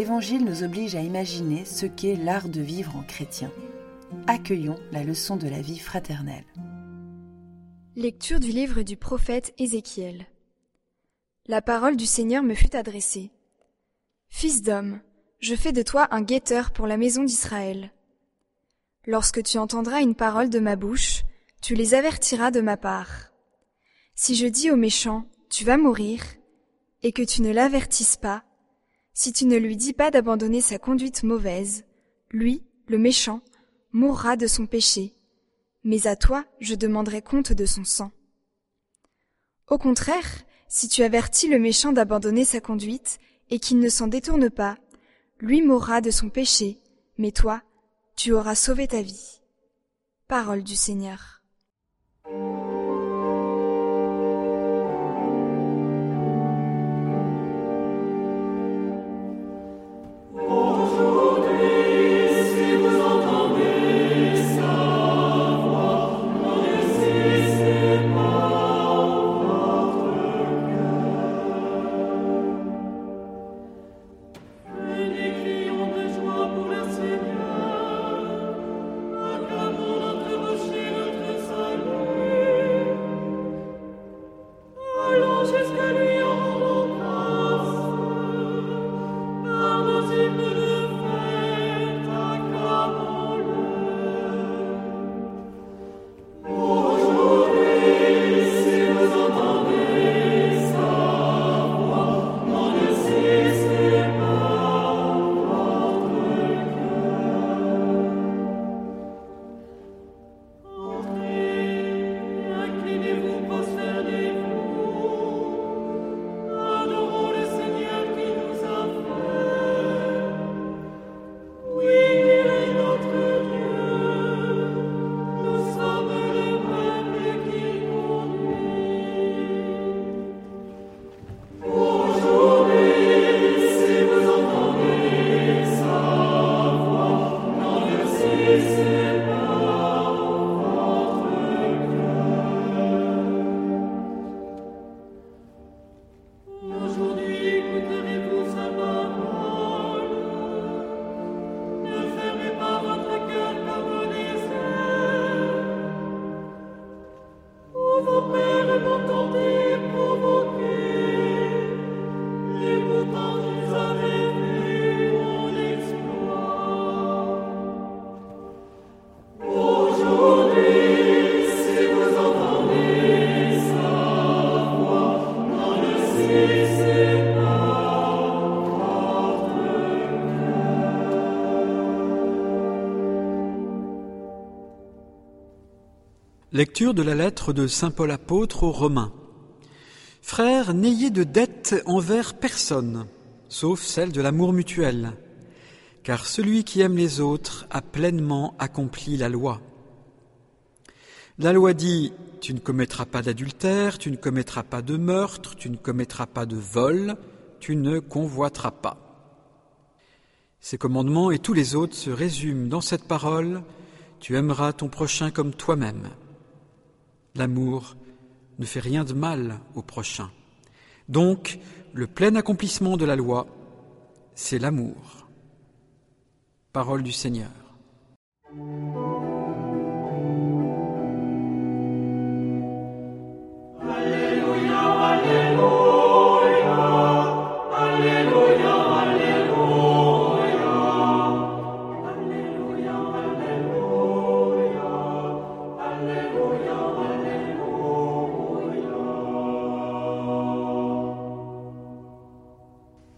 l'Évangile nous oblige à imaginer ce qu'est l'art de vivre en chrétien. Accueillons la leçon de la vie fraternelle. Lecture du livre du prophète Ézéchiel. La parole du Seigneur me fut adressée. Fils d'homme, je fais de toi un guetteur pour la maison d'Israël. Lorsque tu entendras une parole de ma bouche, tu les avertiras de ma part. Si je dis au méchant, tu vas mourir, et que tu ne l'avertisses pas, si tu ne lui dis pas d'abandonner sa conduite mauvaise, lui, le méchant, mourra de son péché, mais à toi je demanderai compte de son sang. Au contraire, si tu avertis le méchant d'abandonner sa conduite, et qu'il ne s'en détourne pas, lui mourra de son péché, mais toi, tu auras sauvé ta vie. Parole du Seigneur. Lecture de la lettre de Saint Paul apôtre aux Romains. Frères, n'ayez de dette envers personne, sauf celle de l'amour mutuel, car celui qui aime les autres a pleinement accompli la loi. La loi dit Tu ne commettras pas d'adultère, tu ne commettras pas de meurtre, tu ne commettras pas de vol, tu ne convoiteras pas. Ces commandements et tous les autres se résument dans cette parole Tu aimeras ton prochain comme toi-même. L'amour ne fait rien de mal au prochain. Donc, le plein accomplissement de la loi, c'est l'amour. Parole du Seigneur.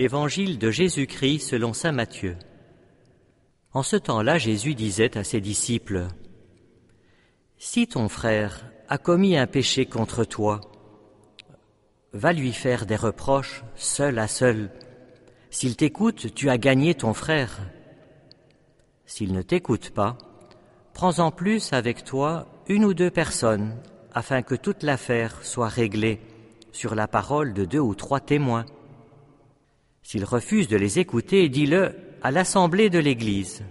Évangile de Jésus-Christ selon Saint Matthieu. En ce temps-là, Jésus disait à ses disciples, Si ton frère a commis un péché contre toi, va lui faire des reproches seul à seul. S'il t'écoute, tu as gagné ton frère. S'il ne t'écoute pas, prends en plus avec toi une ou deux personnes, afin que toute l'affaire soit réglée sur la parole de deux ou trois témoins. S'il refuse de les écouter, dis-le à l'assemblée de l'Église.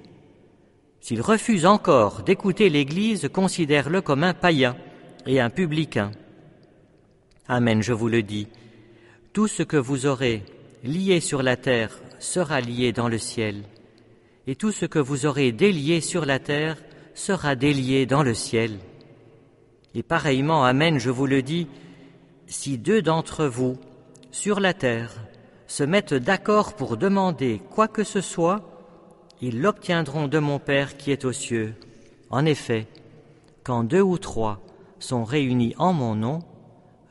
S'il refuse encore d'écouter l'Église, considère-le comme un païen et un publicain. Amen, je vous le dis. Tout ce que vous aurez lié sur la terre sera lié dans le ciel, et tout ce que vous aurez délié sur la terre sera délié dans le ciel. Et pareillement, Amen, je vous le dis, si deux d'entre vous, sur la terre, se mettent d'accord pour demander quoi que ce soit, ils l'obtiendront de mon Père qui est aux cieux. En effet, quand deux ou trois sont réunis en mon nom,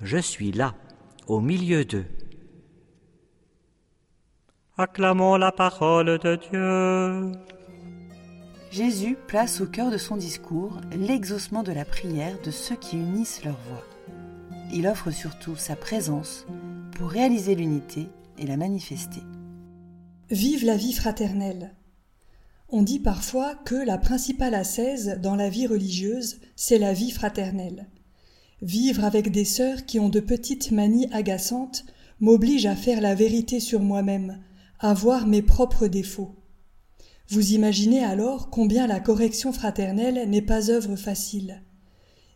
je suis là, au milieu d'eux. Acclamons la parole de Dieu. Jésus place au cœur de son discours l'exaucement de la prière de ceux qui unissent leur voix. Il offre surtout sa présence pour réaliser l'unité la manifester. Vive la vie fraternelle. On dit parfois que la principale ascèse dans la vie religieuse, c'est la vie fraternelle. Vivre avec des sœurs qui ont de petites manies agaçantes m'oblige à faire la vérité sur moi-même, à voir mes propres défauts. Vous imaginez alors combien la correction fraternelle n'est pas œuvre facile,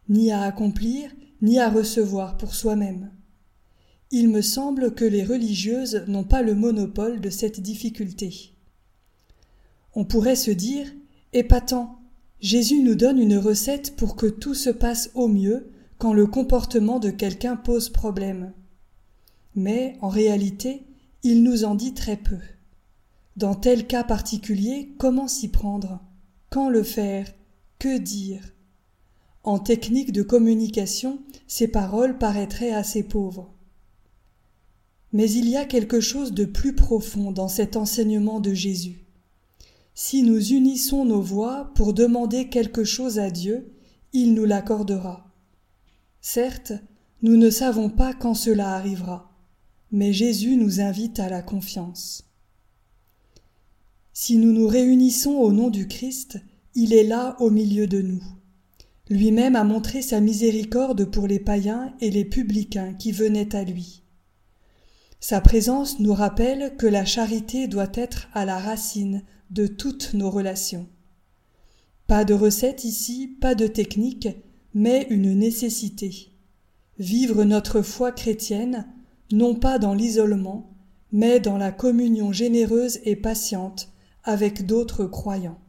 ni à accomplir, ni à recevoir pour soi-même. Il me semble que les religieuses n'ont pas le monopole de cette difficulté. On pourrait se dire épatant, Jésus nous donne une recette pour que tout se passe au mieux quand le comportement de quelqu'un pose problème. Mais, en réalité, il nous en dit très peu. Dans tel cas particulier, comment s'y prendre? Quand le faire? Que dire? En technique de communication, ces paroles paraîtraient assez pauvres. Mais il y a quelque chose de plus profond dans cet enseignement de Jésus. Si nous unissons nos voix pour demander quelque chose à Dieu, il nous l'accordera. Certes, nous ne savons pas quand cela arrivera mais Jésus nous invite à la confiance. Si nous nous réunissons au nom du Christ, il est là au milieu de nous. Lui-même a montré sa miséricorde pour les païens et les publicains qui venaient à lui. Sa présence nous rappelle que la charité doit être à la racine de toutes nos relations. Pas de recette ici, pas de technique, mais une nécessité. Vivre notre foi chrétienne non pas dans l'isolement, mais dans la communion généreuse et patiente avec d'autres croyants.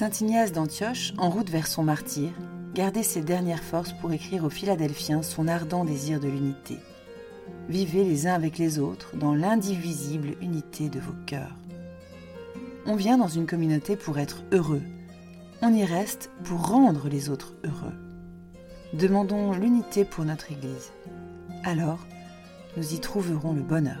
Saint Ignace d'Antioche, en route vers son martyr, gardait ses dernières forces pour écrire aux Philadelphiens son ardent désir de l'unité. Vivez les uns avec les autres dans l'indivisible unité de vos cœurs. On vient dans une communauté pour être heureux. On y reste pour rendre les autres heureux. Demandons l'unité pour notre Église. Alors, nous y trouverons le bonheur.